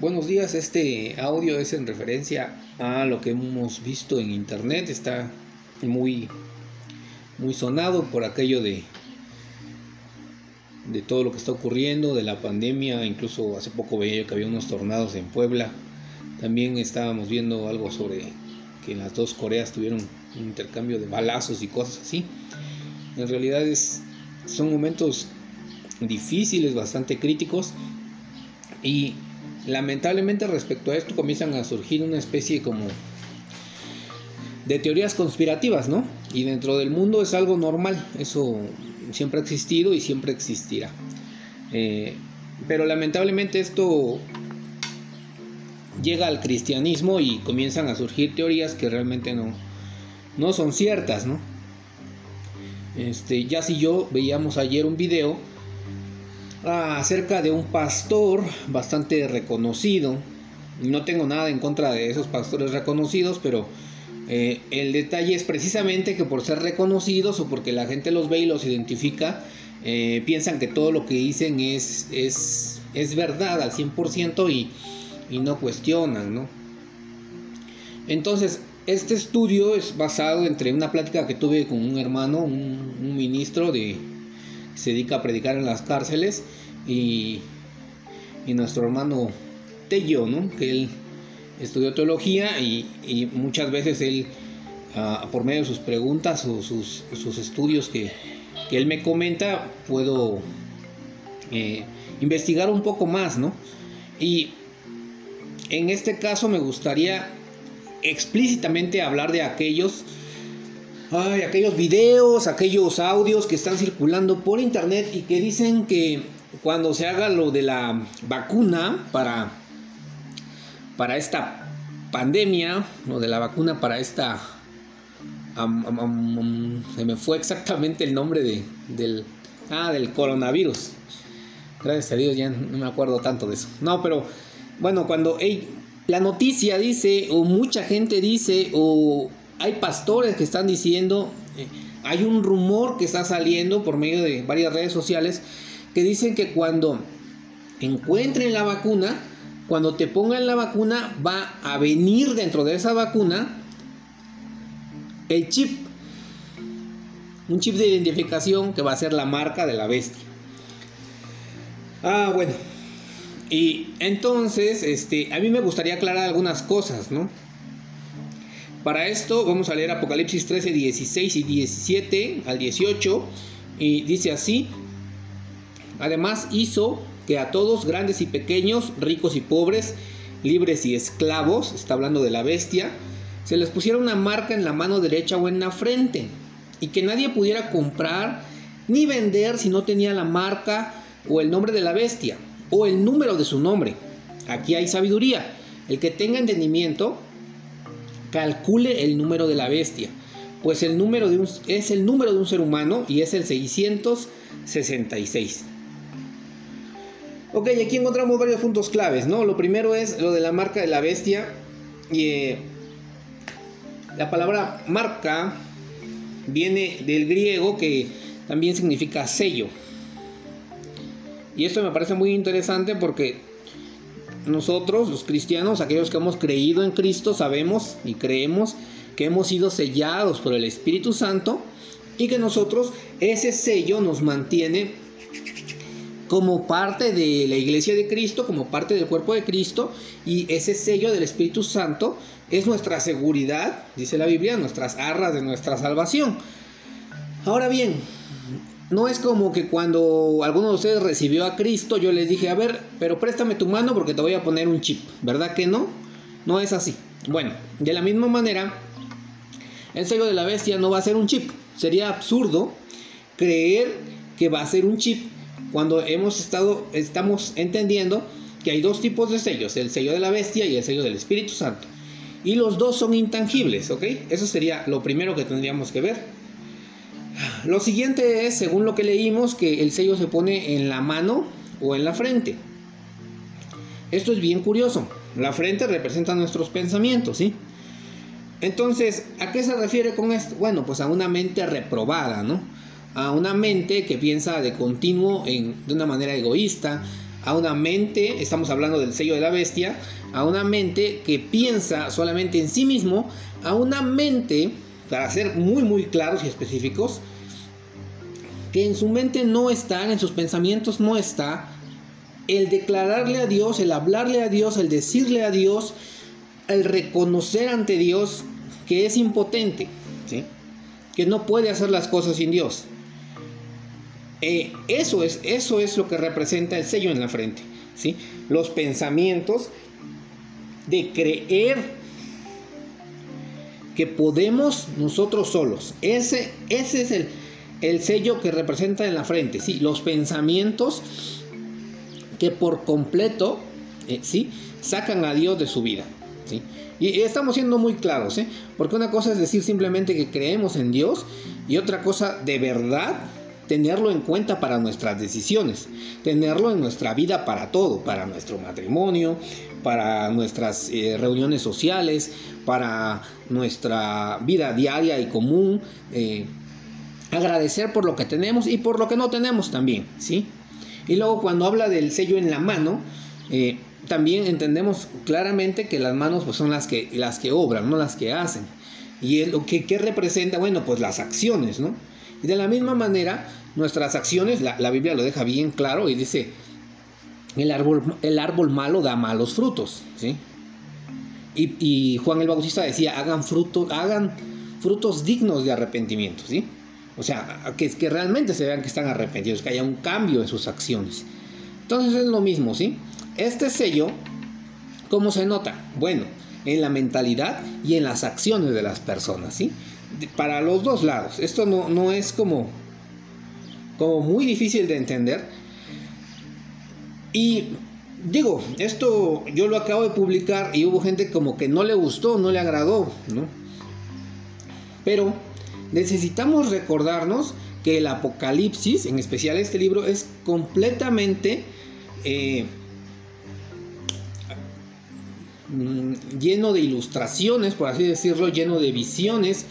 Buenos días, este audio es en referencia a lo que hemos visto en internet, está muy muy sonado por aquello de de todo lo que está ocurriendo, de la pandemia, incluso hace poco veía yo que había unos tornados en Puebla. También estábamos viendo algo sobre que las dos Coreas tuvieron un intercambio de balazos y cosas así. En realidad es, son momentos difíciles, bastante críticos y lamentablemente respecto a esto comienzan a surgir una especie como de teorías conspirativas, ¿no? Y dentro del mundo es algo normal, eso siempre ha existido y siempre existirá. Eh, pero lamentablemente esto llega al cristianismo y comienzan a surgir teorías que realmente no, no son ciertas, ¿no? Este, ya si yo veíamos ayer un video acerca de un pastor bastante reconocido. No tengo nada en contra de esos pastores reconocidos, pero eh, el detalle es precisamente que por ser reconocidos o porque la gente los ve y los identifica, eh, piensan que todo lo que dicen es, es, es verdad al 100% y, y no cuestionan, ¿no? Entonces, este estudio es basado entre una plática que tuve con un hermano, un, un ministro de, se dedica a predicar en las cárceles y, y nuestro hermano Tello, ¿no? que él estudió teología y, y muchas veces él, uh, por medio de sus preguntas o sus, sus estudios que, que, él me comenta, puedo eh, investigar un poco más, ¿no? Y en este caso me gustaría explícitamente hablar de aquellos Ay, aquellos videos, aquellos audios que están circulando por internet y que dicen que cuando se haga lo de la vacuna para, para esta pandemia, lo de la vacuna para esta... Se me fue exactamente el nombre de, del, ah, del coronavirus. Gracias a Dios ya no me acuerdo tanto de eso. No, pero bueno, cuando la noticia dice, o mucha gente dice, o hay pastores que están diciendo, eh, hay un rumor que está saliendo por medio de varias redes sociales que dicen que cuando encuentren la vacuna, cuando te pongan la vacuna, va a venir dentro de esa vacuna el chip. Un chip de identificación que va a ser la marca de la bestia. Ah, bueno. Y entonces, este, a mí me gustaría aclarar algunas cosas, ¿no? Para esto vamos a leer Apocalipsis 13, 16 y 17 al 18. Y dice así. Además hizo que a todos, grandes y pequeños, ricos y pobres, libres y esclavos, está hablando de la bestia, se les pusiera una marca en la mano derecha o en la frente. Y que nadie pudiera comprar ni vender si no tenía la marca o el nombre de la bestia o el número de su nombre. Aquí hay sabiduría. El que tenga entendimiento calcule el número de la bestia, pues el número de un, es el número de un ser humano y es el 666. Ok, aquí encontramos varios puntos claves, ¿no? Lo primero es lo de la marca de la bestia. Y eh, la palabra marca viene del griego que también significa sello. Y esto me parece muy interesante porque nosotros, los cristianos, aquellos que hemos creído en Cristo, sabemos y creemos que hemos sido sellados por el Espíritu Santo y que nosotros ese sello nos mantiene como parte de la iglesia de Cristo, como parte del cuerpo de Cristo, y ese sello del Espíritu Santo es nuestra seguridad, dice la Biblia, nuestras arras de nuestra salvación. Ahora bien, no es como que cuando alguno de ustedes recibió a Cristo, yo les dije, a ver, pero préstame tu mano porque te voy a poner un chip. ¿Verdad que no? No es así. Bueno, de la misma manera, el sello de la bestia no va a ser un chip. Sería absurdo creer que va a ser un chip cuando hemos estado, estamos entendiendo que hay dos tipos de sellos, el sello de la bestia y el sello del Espíritu Santo. Y los dos son intangibles, ¿ok? Eso sería lo primero que tendríamos que ver. Lo siguiente es, según lo que leímos, que el sello se pone en la mano o en la frente. Esto es bien curioso. La frente representa nuestros pensamientos, ¿sí? Entonces, ¿a qué se refiere con esto? Bueno, pues a una mente reprobada, ¿no? A una mente que piensa de continuo en, de una manera egoísta, a una mente, estamos hablando del sello de la bestia, a una mente que piensa solamente en sí mismo, a una mente, para ser muy muy claros y específicos, que en su mente no está, en sus pensamientos no está el declararle a Dios, el hablarle a Dios, el decirle a Dios, el reconocer ante Dios que es impotente, ¿sí? que no puede hacer las cosas sin Dios. Eh, eso, es, eso es lo que representa el sello en la frente. ¿sí? Los pensamientos de creer que podemos nosotros solos. Ese, ese es el, el sello que representa en la frente. ¿sí? Los pensamientos que por completo eh, ¿sí? sacan a Dios de su vida. ¿sí? Y estamos siendo muy claros, ¿eh? porque una cosa es decir simplemente que creemos en Dios y otra cosa de verdad tenerlo en cuenta para nuestras decisiones, tenerlo en nuestra vida para todo, para nuestro matrimonio, para nuestras eh, reuniones sociales, para nuestra vida diaria y común, eh, agradecer por lo que tenemos y por lo que no tenemos también, ¿sí? Y luego cuando habla del sello en la mano, eh, también entendemos claramente que las manos pues, son las que, las que obran, no las que hacen. Y lo que ¿qué representa, bueno, pues las acciones, ¿no? Y de la misma manera, nuestras acciones, la, Biblia lo deja bien claro y dice, el árbol, el árbol malo da malos frutos, ¿sí? Y, Juan el Bautista decía, hagan, fruto, hagan frutos dignos de arrepentimiento, ¿sí? O sea, que, que realmente se vean que están arrepentidos, que haya un cambio en sus acciones. Entonces es lo mismo, ¿sí? Este sello, ¿cómo se nota? Bueno, en la mentalidad y en las acciones de las personas, ¿sí? para los dos lados. Esto no, no es como, como muy difícil de entender. Y digo, esto yo lo acabo de publicar y hubo gente como que no le gustó, no le agradó, ¿no? Pero necesitamos recordarnos que el Apocalipsis, en especial este libro, es completamente eh, mm, lleno de ilustraciones, por así decirlo, lleno de visiones,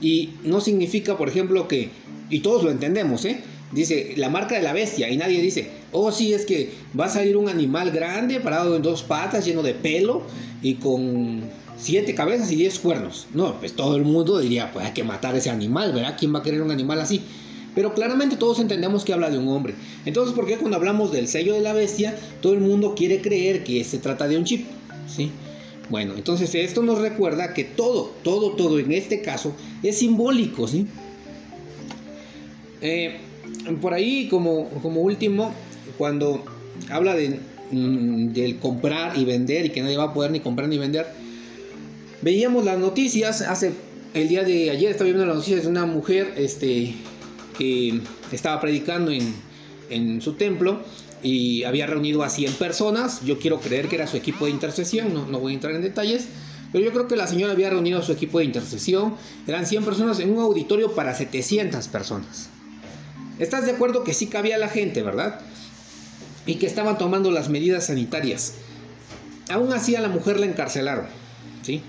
y no significa, por ejemplo, que, y todos lo entendemos, ¿eh? Dice la marca de la bestia y nadie dice, oh sí, es que va a salir un animal grande parado en dos patas, lleno de pelo y con siete cabezas y diez cuernos. No, pues todo el mundo diría, pues hay que matar a ese animal, ¿verdad? ¿Quién va a querer un animal así? Pero claramente todos entendemos que habla de un hombre. Entonces, ¿por qué cuando hablamos del sello de la bestia, todo el mundo quiere creer que se trata de un chip? ¿Sí? Bueno, entonces esto nos recuerda que todo, todo, todo en este caso es simbólico, ¿sí? Eh, por ahí, como, como último, cuando habla de, mm, del comprar y vender y que nadie va a poder ni comprar ni vender, veíamos las noticias hace el día de ayer estaba viendo las noticias de una mujer este, que estaba predicando en, en su templo y había reunido a 100 personas. Yo quiero creer que era su equipo de intercesión, no, no voy a entrar en detalles. Pero yo creo que la señora había reunido a su equipo de intercesión. Eran 100 personas en un auditorio para 700 personas. ¿Estás de acuerdo que sí cabía la gente, verdad? Y que estaban tomando las medidas sanitarias. Aún así a la mujer la encarcelaron.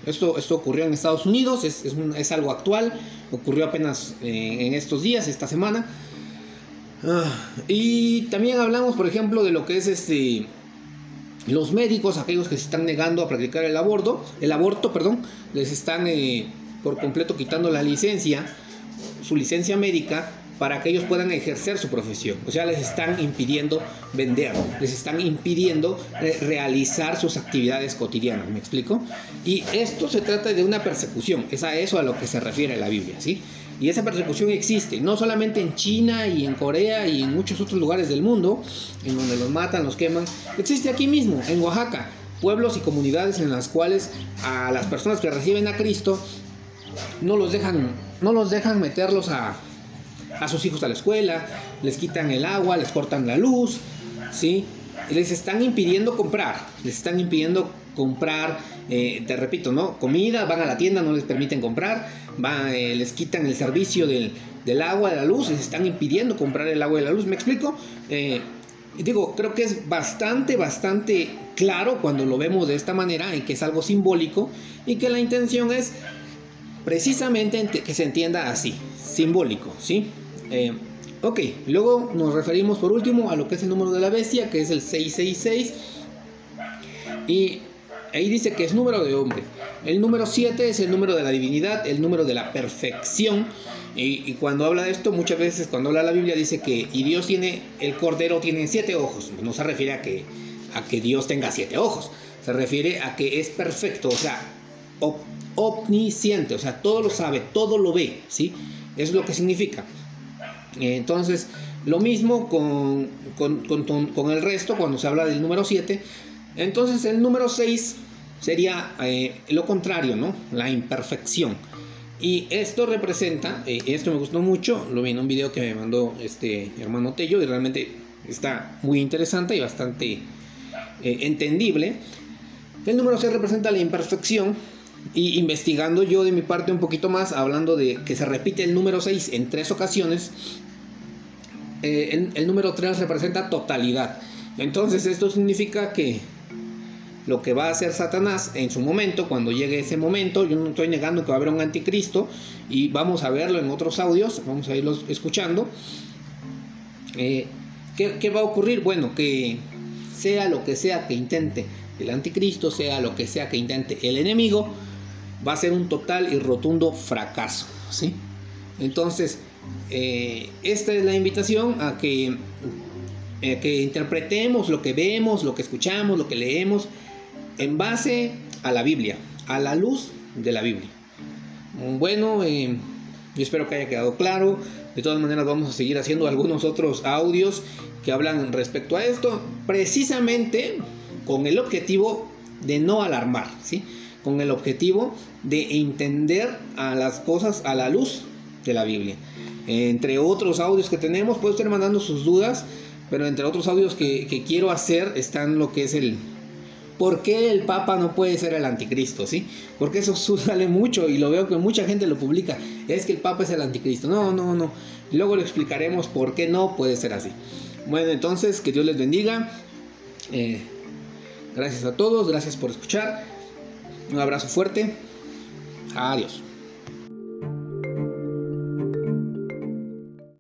Esto, esto ocurrió en Estados Unidos, es, es, es algo actual. Ocurrió apenas eh, en estos días, esta semana. Ah, y también hablamos, por ejemplo, de lo que es este los médicos, aquellos que se están negando a practicar el aborto, el aborto, perdón, les están eh, por completo quitando la licencia, su licencia médica, para que ellos puedan ejercer su profesión. O sea, les están impidiendo vender, les están impidiendo eh, realizar sus actividades cotidianas, ¿me explico? Y esto se trata de una persecución, es a eso a lo que se refiere la Biblia, ¿sí? Y esa persecución existe, no solamente en China y en Corea y en muchos otros lugares del mundo, en donde los matan, los queman, existe aquí mismo, en Oaxaca, pueblos y comunidades en las cuales a las personas que reciben a Cristo no los dejan, no los dejan meterlos a, a sus hijos a la escuela, les quitan el agua, les cortan la luz, ¿sí? les están impidiendo comprar, les están impidiendo comprar, eh, te repito, ¿no? Comida, van a la tienda, no les permiten comprar, eh, les quitan el servicio del, agua, de la luz, les están impidiendo comprar el agua y la luz, ¿me explico? Eh, digo, creo que es bastante, bastante claro cuando lo vemos de esta manera, en que es algo simbólico y que la intención es precisamente que se entienda así, simbólico, ¿sí? Ok, luego nos referimos por último a lo que es el número de la bestia, que es el 666. Y ahí dice que es número de hombre. El número 7 es el número de la divinidad, el número de la perfección. Y, cuando habla de esto, muchas veces cuando habla la Biblia dice que y Dios tiene, el cordero tiene siete ojos. No se refiere a que, a que Dios tenga siete ojos. Se refiere a que es perfecto, o sea, omnisciente, o sea, todo lo sabe, todo lo ve, ¿sí? Es lo que significa. Entonces, lo mismo con, con, el resto cuando se habla del número 7. Entonces, el número 6 sería eh, lo contrario, ¿no? La imperfección. Y esto representa, eh, esto me gustó mucho, lo vi en un video que me mandó este hermano Tello y realmente está muy interesante y bastante eh, entendible. El número 6 representa la imperfección y investigando yo de mi parte un poquito más, hablando de que se repite el número 6 en tres ocasiones, eh, el, número 3 representa totalidad. Entonces esto significa que lo que va a hacer Satanás en su momento, cuando llegue ese momento, yo no estoy negando que va a haber un anticristo y vamos a verlo en otros audios, vamos a irlos escuchando. Eh, ¿qué, ¿Qué va a ocurrir? Bueno, que sea lo que sea que intente el anticristo, sea lo que sea que intente el enemigo, va a ser un total y rotundo fracaso. ¿sí? Entonces, eh, esta es la invitación a que, que interpretemos lo que vemos, lo que escuchamos, lo que leemos, en base a la Biblia, a la luz de la Biblia. Bueno, eh, yo espero que haya quedado claro. De todas maneras vamos a seguir haciendo algunos otros audios que hablan respecto a esto, precisamente con el objetivo de no alarmar, ¿sí? Con el objetivo de entender a las cosas a la luz de la Biblia. Entre otros audios que tenemos, puede estar mandando sus dudas, pero entre otros audios que, quiero hacer están lo que es el, ¿Por qué el Papa no puede ser el anticristo? ¿sí? Porque eso sale mucho y lo veo que mucha gente lo publica. Es que el Papa es el anticristo. No, no, no. Luego le explicaremos por qué no puede ser así. Bueno, entonces, que Dios les bendiga. Eh, gracias a todos, gracias por escuchar. Un abrazo fuerte. Adiós.